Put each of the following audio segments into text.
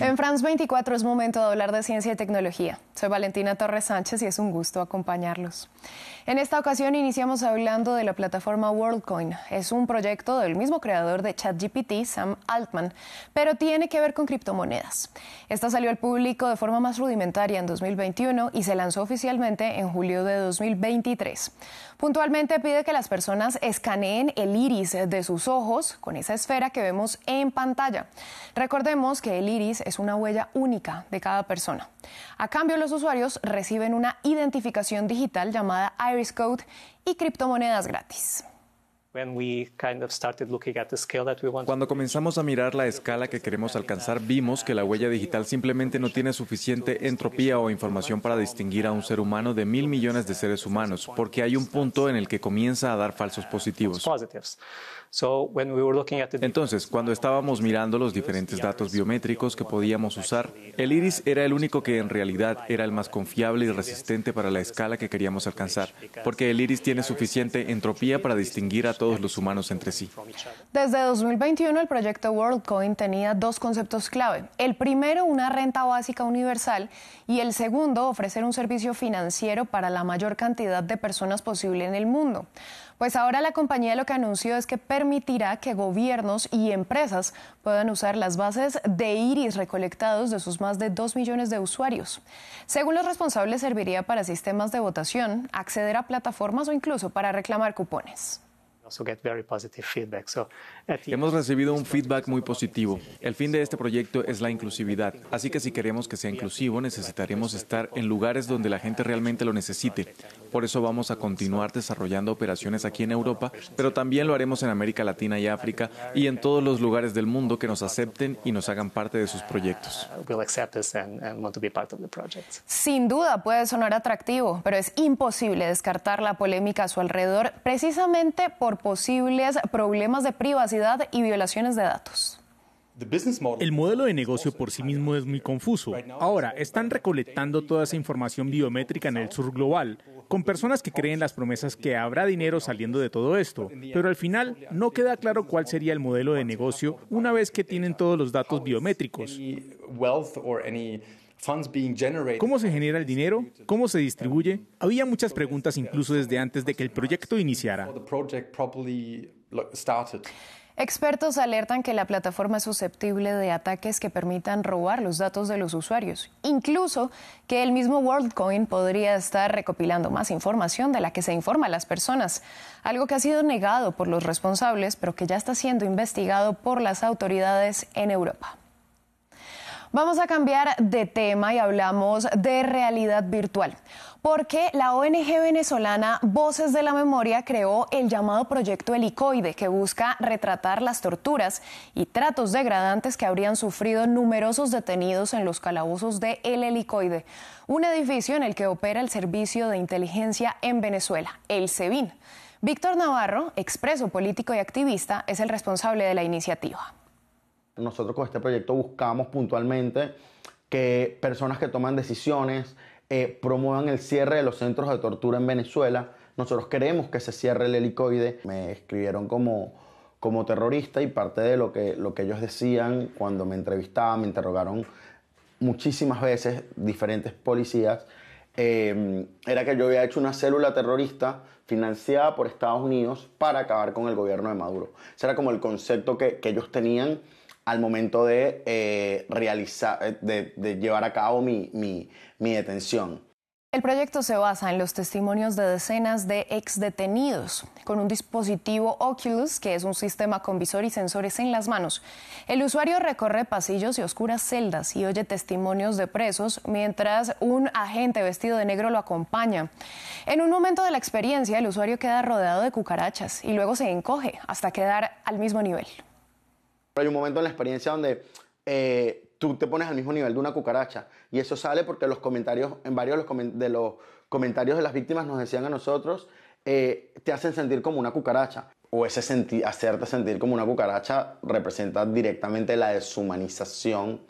En France 24 es momento de hablar de ciencia y tecnología. Soy Valentina Torres Sánchez y es un gusto acompañarlos. En esta ocasión iniciamos hablando de la plataforma WorldCoin. Es un proyecto del mismo creador de ChatGPT, Sam Altman, pero tiene que ver con criptomonedas. Esta salió al público de forma más rudimentaria en 2021 y se lanzó oficialmente en julio de 2023. Puntualmente pide que las personas escaneen el iris de sus ojos con esa esfera que vemos en pantalla. Recordemos que el iris es una huella única de cada persona. A cambio, los usuarios reciben una identificación digital llamada Iris Code y criptomonedas gratis. Cuando comenzamos a mirar la escala que queremos alcanzar, vimos que la huella digital simplemente no tiene suficiente entropía o información para distinguir a un ser humano de mil millones de seres humanos, porque hay un punto en el que comienza a dar falsos positivos. Entonces, cuando estábamos mirando los diferentes datos biométricos que podíamos usar, el iris era el único que en realidad era el más confiable y resistente para la escala que queríamos alcanzar, porque el iris tiene suficiente entropía para distinguir a todos los humanos entre sí. Desde 2021, el proyecto WorldCoin tenía dos conceptos clave. El primero, una renta básica universal, y el segundo, ofrecer un servicio financiero para la mayor cantidad de personas posible en el mundo. Pues ahora la compañía lo que anunció es que permitirá que gobiernos y empresas puedan usar las bases de iris recolectados de sus más de 2 millones de usuarios. Según los responsables, serviría para sistemas de votación, acceder a plataformas o incluso para reclamar cupones. Hemos recibido un feedback muy positivo. El fin de este proyecto es la inclusividad, así que si queremos que sea inclusivo necesitaremos estar en lugares donde la gente realmente lo necesite. Por eso vamos a continuar desarrollando operaciones aquí en Europa, pero también lo haremos en América Latina y África y en todos los lugares del mundo que nos acepten y nos hagan parte de sus proyectos. Sin duda puede sonar atractivo, pero es imposible descartar la polémica a su alrededor precisamente por posibles problemas de privacidad y violaciones de datos. El modelo de negocio por sí mismo es muy confuso. Ahora, están recolectando toda esa información biométrica en el sur global, con personas que creen las promesas que habrá dinero saliendo de todo esto, pero al final no queda claro cuál sería el modelo de negocio una vez que tienen todos los datos biométricos. ¿Cómo se genera el dinero? ¿Cómo se distribuye? Había muchas preguntas incluso desde antes de que el proyecto iniciara. Expertos alertan que la plataforma es susceptible de ataques que permitan robar los datos de los usuarios, incluso que el mismo WorldCoin podría estar recopilando más información de la que se informa a las personas, algo que ha sido negado por los responsables, pero que ya está siendo investigado por las autoridades en Europa. Vamos a cambiar de tema y hablamos de realidad virtual, porque la ONG venezolana Voces de la Memoria creó el llamado Proyecto Helicoide, que busca retratar las torturas y tratos degradantes que habrían sufrido numerosos detenidos en los calabozos de El Helicoide, un edificio en el que opera el Servicio de Inteligencia en Venezuela, el SEBIN. Víctor Navarro, expreso político y activista, es el responsable de la iniciativa. Nosotros con este proyecto buscamos puntualmente que personas que toman decisiones eh, promuevan el cierre de los centros de tortura en Venezuela. Nosotros queremos que se cierre el helicoide. Me escribieron como, como terrorista y parte de lo que, lo que ellos decían cuando me entrevistaban, me interrogaron muchísimas veces diferentes policías, eh, era que yo había hecho una célula terrorista financiada por Estados Unidos para acabar con el gobierno de Maduro. Ese era como el concepto que, que ellos tenían al momento de eh, realizar, eh, de, llevar a cabo mi, mi, detención. El proyecto se basa en los testimonios de decenas de exdetenidos con un dispositivo Oculus, que es un sistema con visor y sensores en las manos. El usuario recorre pasillos y oscuras celdas y oye testimonios de presos mientras un agente vestido de negro lo acompaña. En un momento de la experiencia, el usuario queda rodeado de cucarachas y luego se encoge hasta quedar al mismo nivel. Hay un momento en la experiencia donde eh, tú te pones al mismo nivel de una cucaracha y eso sale porque los comentarios, en varios de los, comentarios de las víctimas nos decían a nosotros, eh, te hacen sentir como una cucaracha. O ese hacerte sentir como una cucaracha representa directamente la deshumanización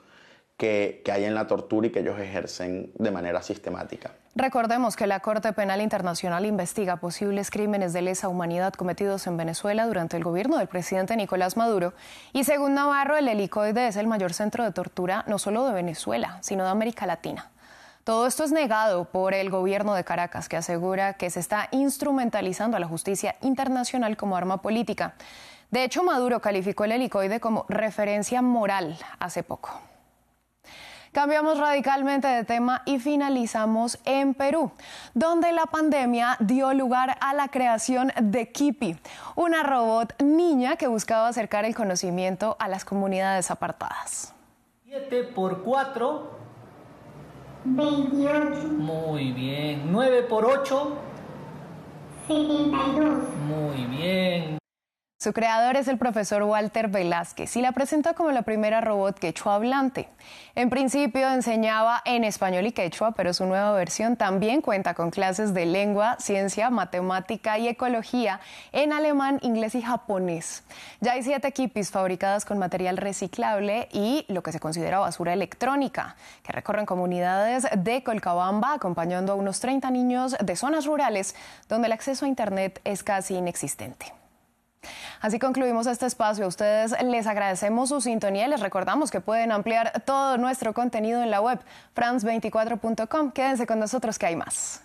que, hay en la tortura y que ellos ejercen de manera sistemática. Recordemos que la Corte Penal Internacional investiga posibles crímenes de lesa humanidad cometidos en Venezuela durante el gobierno del presidente Nicolás Maduro. Y según Navarro, el helicoide es el mayor centro de tortura no solo de Venezuela, sino de América Latina. Todo esto es negado por el gobierno de Caracas, que asegura que se está instrumentalizando a la justicia internacional como arma política. De hecho, Maduro calificó el helicoide como referencia moral hace poco. Cambiamos radicalmente de tema y finalizamos en Perú, donde la pandemia dio lugar a la creación de Kipi, una robot niña que buscaba acercar el conocimiento a las comunidades apartadas. 7 por 4. 28. Muy bien. 9 por 8. 72. Su creador es el profesor Walter Velázquez y la presentó como la primera robot quechua hablante. En principio enseñaba en español y quechua, pero su nueva versión también cuenta con clases de lengua, ciencia, matemática y ecología en alemán, inglés y japonés. Ya hay siete kipis fabricadas con material reciclable y lo que se considera basura electrónica, que recorren comunidades de Colcabamba acompañando a unos 30 niños de zonas rurales donde el acceso a Internet es casi inexistente. Así concluimos este espacio. A ustedes les agradecemos su sintonía y les recordamos que pueden ampliar todo nuestro contenido en la web france24.com. Quédense con nosotros que hay más.